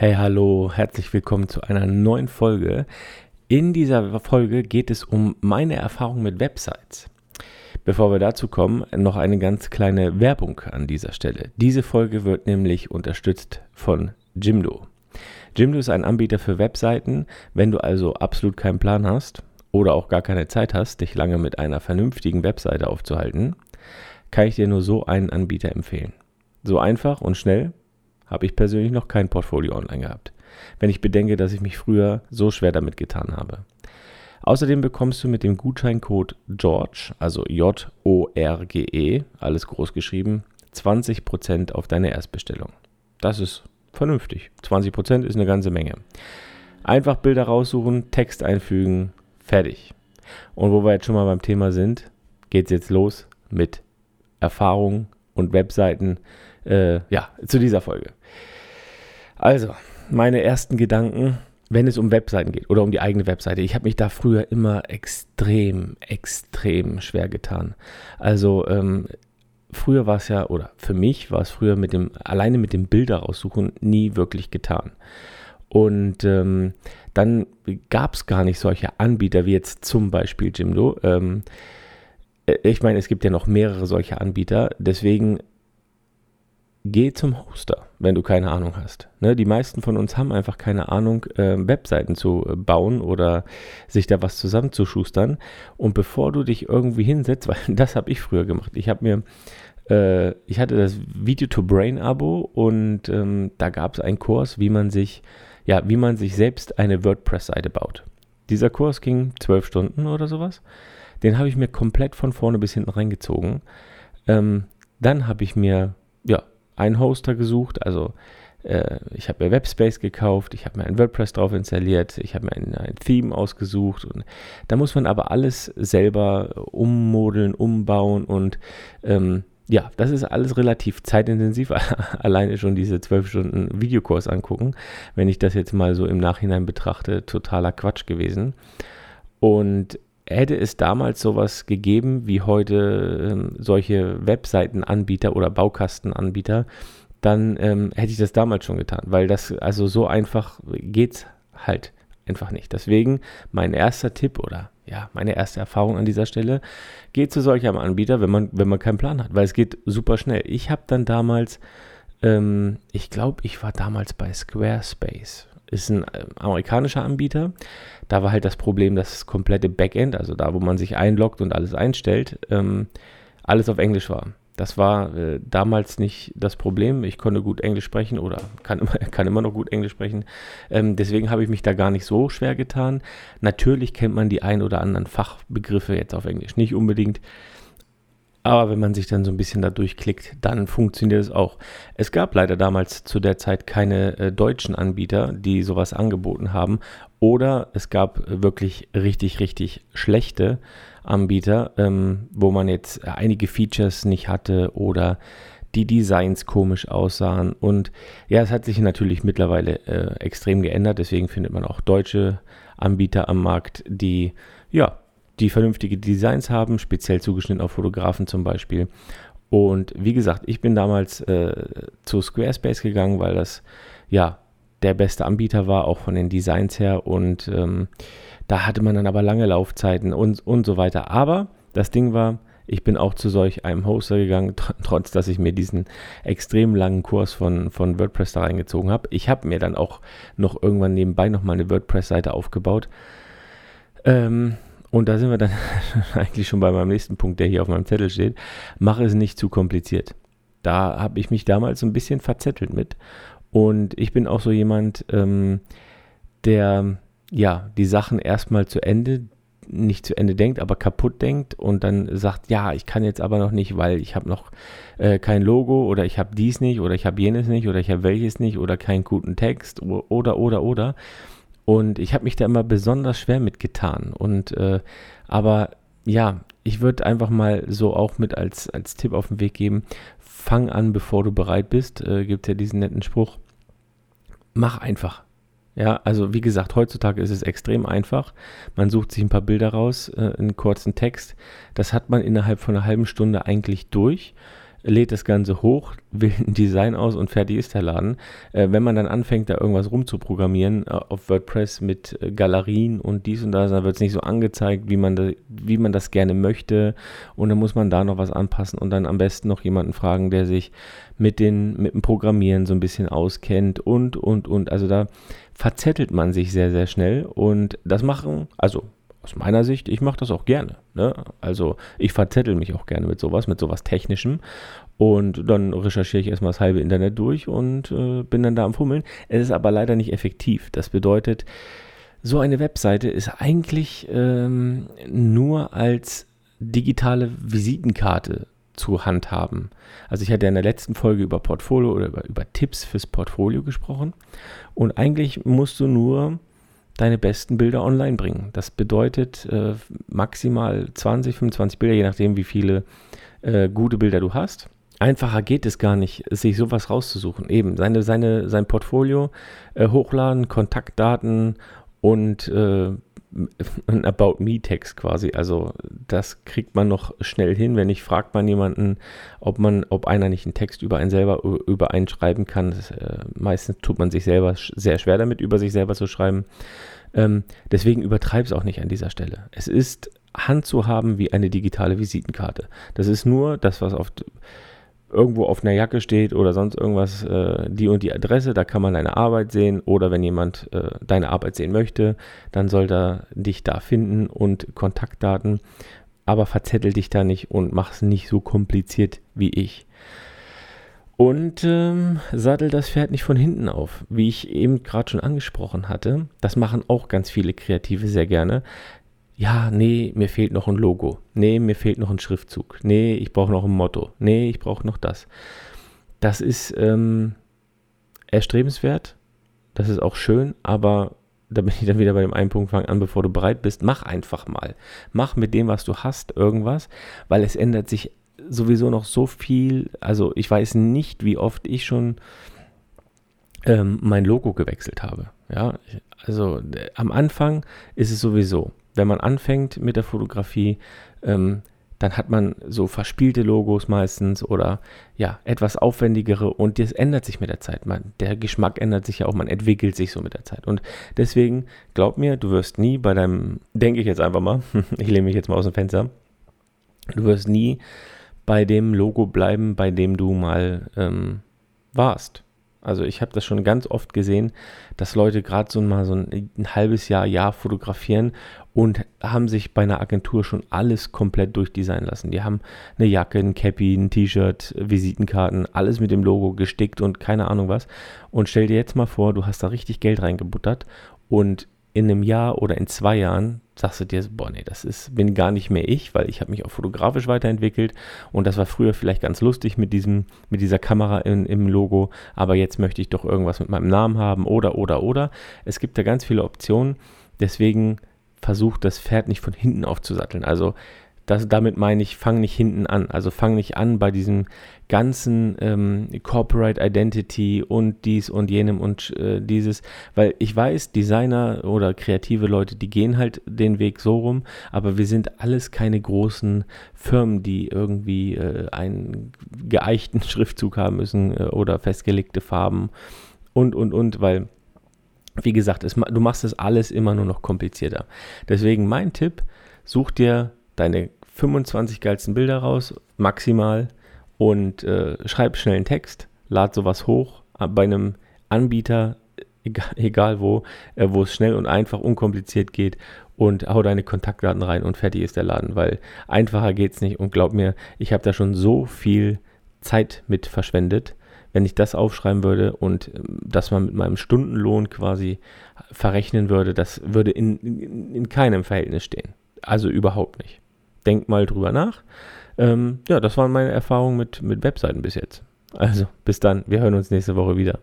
Hey, hallo, herzlich willkommen zu einer neuen Folge. In dieser Folge geht es um meine Erfahrung mit Websites. Bevor wir dazu kommen, noch eine ganz kleine Werbung an dieser Stelle. Diese Folge wird nämlich unterstützt von Jimdo. Jimdo ist ein Anbieter für Webseiten. Wenn du also absolut keinen Plan hast oder auch gar keine Zeit hast, dich lange mit einer vernünftigen Webseite aufzuhalten, kann ich dir nur so einen Anbieter empfehlen. So einfach und schnell habe ich persönlich noch kein Portfolio online gehabt, wenn ich bedenke, dass ich mich früher so schwer damit getan habe. Außerdem bekommst du mit dem Gutscheincode George, also J-O-R-G-E, alles groß geschrieben, 20% auf deine Erstbestellung. Das ist vernünftig. 20% ist eine ganze Menge. Einfach Bilder raussuchen, Text einfügen, fertig. Und wo wir jetzt schon mal beim Thema sind, geht es jetzt los mit Erfahrungen und Webseiten äh, ja, zu dieser Folge. Also, meine ersten Gedanken, wenn es um Webseiten geht oder um die eigene Webseite. Ich habe mich da früher immer extrem, extrem schwer getan. Also, ähm, früher war es ja, oder für mich war es früher mit dem, alleine mit dem Bilder raussuchen nie wirklich getan. Und ähm, dann gab es gar nicht solche Anbieter wie jetzt zum Beispiel Jimdo. Ähm, äh, ich meine, es gibt ja noch mehrere solche Anbieter. Deswegen geh zum Hoster, wenn du keine Ahnung hast. Ne, die meisten von uns haben einfach keine Ahnung, äh, Webseiten zu äh, bauen oder sich da was zusammenzuschustern. Und bevor du dich irgendwie hinsetzt, weil das habe ich früher gemacht. Ich habe mir, äh, ich hatte das Video to Brain Abo und ähm, da gab es einen Kurs, wie man sich, ja, wie man sich selbst eine WordPress-Seite baut. Dieser Kurs ging zwölf Stunden oder sowas. Den habe ich mir komplett von vorne bis hinten reingezogen. Ähm, dann habe ich mir ja, einen Hoster gesucht, also äh, ich habe mir Webspace gekauft, ich habe mir ein WordPress drauf installiert, ich habe mir ein, ein, Theme ausgesucht und da muss man aber alles selber ummodeln, umbauen und ähm, ja, das ist alles relativ zeitintensiv, alleine schon diese zwölf Stunden Videokurs angucken. Wenn ich das jetzt mal so im Nachhinein betrachte, totaler Quatsch gewesen. Und hätte es damals sowas gegeben wie heute ähm, solche Webseitenanbieter oder Baukastenanbieter, dann ähm, hätte ich das damals schon getan, weil das also so einfach geht halt einfach nicht. Deswegen mein erster Tipp oder ja, meine erste Erfahrung an dieser Stelle, geht zu solch einem Anbieter, wenn man, wenn man keinen Plan hat, weil es geht super schnell. Ich habe dann damals, ähm, ich glaube, ich war damals bei Squarespace ist ein äh, amerikanischer Anbieter. Da war halt das Problem, dass das komplette Backend, also da, wo man sich einloggt und alles einstellt, ähm, alles auf Englisch war. Das war äh, damals nicht das Problem. Ich konnte gut Englisch sprechen oder kann immer, kann immer noch gut Englisch sprechen. Ähm, deswegen habe ich mich da gar nicht so schwer getan. Natürlich kennt man die ein oder anderen Fachbegriffe jetzt auf Englisch nicht unbedingt. Aber wenn man sich dann so ein bisschen da durchklickt, dann funktioniert es auch. Es gab leider damals zu der Zeit keine äh, deutschen Anbieter, die sowas angeboten haben. Oder es gab wirklich richtig, richtig schlechte Anbieter, ähm, wo man jetzt einige Features nicht hatte oder die Designs komisch aussahen. Und ja, es hat sich natürlich mittlerweile äh, extrem geändert. Deswegen findet man auch deutsche Anbieter am Markt, die ja die vernünftige Designs haben, speziell zugeschnitten auf Fotografen zum Beispiel. Und wie gesagt, ich bin damals äh, zu Squarespace gegangen, weil das ja der beste Anbieter war, auch von den Designs her. Und ähm, da hatte man dann aber lange Laufzeiten und, und so weiter. Aber das Ding war, ich bin auch zu solch einem Hoster gegangen, trotz dass ich mir diesen extrem langen Kurs von, von WordPress da reingezogen habe. Ich habe mir dann auch noch irgendwann nebenbei nochmal eine WordPress-Seite aufgebaut. Ähm, und da sind wir dann eigentlich schon bei meinem nächsten Punkt, der hier auf meinem Zettel steht. Mache es nicht zu kompliziert. Da habe ich mich damals so ein bisschen verzettelt mit. Und ich bin auch so jemand, ähm, der ja die Sachen erstmal zu Ende, nicht zu Ende denkt, aber kaputt denkt und dann sagt, ja, ich kann jetzt aber noch nicht, weil ich habe noch äh, kein Logo oder ich habe dies nicht oder ich habe jenes nicht oder ich habe welches nicht oder keinen guten Text oder oder oder. Und ich habe mich da immer besonders schwer mitgetan. Und äh, aber ja, ich würde einfach mal so auch mit als, als Tipp auf den Weg geben, fang an, bevor du bereit bist. Äh, Gibt ja diesen netten Spruch. Mach einfach. Ja, also wie gesagt, heutzutage ist es extrem einfach. Man sucht sich ein paar Bilder raus, äh, einen kurzen Text. Das hat man innerhalb von einer halben Stunde eigentlich durch. Lädt das Ganze hoch, wählt ein Design aus und fertig ist der Laden. Äh, wenn man dann anfängt, da irgendwas rumzuprogrammieren äh, auf WordPress mit äh, Galerien und dies und das, dann wird es nicht so angezeigt, wie man, da, wie man das gerne möchte. Und dann muss man da noch was anpassen und dann am besten noch jemanden fragen, der sich mit, den, mit dem Programmieren so ein bisschen auskennt und, und, und. Also da verzettelt man sich sehr, sehr schnell. Und das machen, also aus meiner Sicht, ich mache das auch gerne. Ne? Also ich verzettel mich auch gerne mit sowas, mit sowas Technischem. Und dann recherchiere ich erstmal das halbe Internet durch und äh, bin dann da am Fummeln. Es ist aber leider nicht effektiv. Das bedeutet, so eine Webseite ist eigentlich ähm, nur als digitale Visitenkarte zu handhaben. Also ich hatte ja in der letzten Folge über Portfolio oder über, über Tipps fürs Portfolio gesprochen. Und eigentlich musst du nur deine besten Bilder online bringen. Das bedeutet äh, maximal 20, 25 Bilder, je nachdem, wie viele äh, gute Bilder du hast. Einfacher geht es gar nicht, sich sowas rauszusuchen. Eben seine, seine, sein Portfolio äh, hochladen, Kontaktdaten und äh, ein About Me-Text quasi. Also das kriegt man noch schnell hin. Wenn nicht, fragt man jemanden, ob man, ob einer nicht einen Text über einen selber über einen schreiben kann. Das, äh, meistens tut man sich selber sehr schwer damit, über sich selber zu schreiben. Ähm, deswegen übertreib es auch nicht an dieser Stelle. Es ist Hand zu haben wie eine digitale Visitenkarte. Das ist nur das, was auf irgendwo auf einer Jacke steht oder sonst irgendwas, äh, die und die Adresse, da kann man deine Arbeit sehen oder wenn jemand äh, deine Arbeit sehen möchte, dann soll er dich da finden und Kontaktdaten, aber verzettel dich da nicht und mach es nicht so kompliziert wie ich. Und ähm, sattel das Pferd nicht von hinten auf, wie ich eben gerade schon angesprochen hatte. Das machen auch ganz viele Kreative sehr gerne ja, nee, mir fehlt noch ein Logo. Nee, mir fehlt noch ein Schriftzug. Nee, ich brauche noch ein Motto. Nee, ich brauche noch das. Das ist ähm, erstrebenswert. Das ist auch schön, aber da bin ich dann wieder bei dem einen Punkt, fang an, bevor du bereit bist. Mach einfach mal. Mach mit dem, was du hast, irgendwas, weil es ändert sich sowieso noch so viel. Also ich weiß nicht, wie oft ich schon ähm, mein Logo gewechselt habe. Ja, also äh, am Anfang ist es sowieso wenn man anfängt mit der Fotografie, ähm, dann hat man so verspielte Logos meistens oder ja, etwas aufwendigere und das ändert sich mit der Zeit. Man, der Geschmack ändert sich ja auch, man entwickelt sich so mit der Zeit. Und deswegen, glaub mir, du wirst nie bei deinem, denke ich jetzt einfach mal, ich lehne mich jetzt mal aus dem Fenster, du wirst nie bei dem Logo bleiben, bei dem du mal ähm, warst. Also ich habe das schon ganz oft gesehen, dass Leute gerade so mal so ein, ein, halbes Jahr, Jahr fotografieren und haben sich bei einer Agentur schon alles komplett durchdesignen lassen. Die haben eine Jacke, ein Cappy, ein T-Shirt, Visitenkarten, alles mit dem Logo gestickt und keine Ahnung was. Und stell dir jetzt mal vor, du hast da richtig Geld reingebuttert und in einem Jahr oder in zwei Jahren sagst du dir, boah, nee, das ist, bin gar nicht mehr ich, weil ich habe mich auch fotografisch weiterentwickelt und das war früher vielleicht ganz lustig mit diesem, mit dieser Kamera in, im Logo, aber jetzt möchte ich doch irgendwas mit meinem Namen haben oder, oder, oder. Es gibt da ganz viele Optionen, deswegen versucht das Pferd nicht von hinten aufzusatteln. Also das, damit meine ich, fang nicht hinten an. Also fang nicht an bei diesem ganzen ähm, Corporate Identity und dies und jenem und äh, dieses, weil ich weiß, Designer oder kreative Leute, die gehen halt den Weg so rum, aber wir sind alles keine großen Firmen, die irgendwie äh, einen geeichten Schriftzug haben müssen äh, oder festgelegte Farben und, und, und, weil, wie gesagt, es, du machst das alles immer nur noch komplizierter. Deswegen mein Tipp, such dir deine 25 geilsten Bilder raus, maximal, und äh, schreib schnell einen Text, lad sowas hoch bei einem Anbieter, egal, egal wo, äh, wo es schnell und einfach, unkompliziert geht und hau deine Kontaktdaten rein und fertig ist der Laden, weil einfacher geht es nicht und glaub mir, ich habe da schon so viel Zeit mit verschwendet, wenn ich das aufschreiben würde und ähm, das mal mit meinem Stundenlohn quasi verrechnen würde, das würde in, in, in keinem Verhältnis stehen. Also überhaupt nicht denk mal drüber nach. Ähm, ja, das waren meine Erfahrungen mit, mit Webseiten bis jetzt. Also, bis dann. Wir hören uns nächste Woche wieder.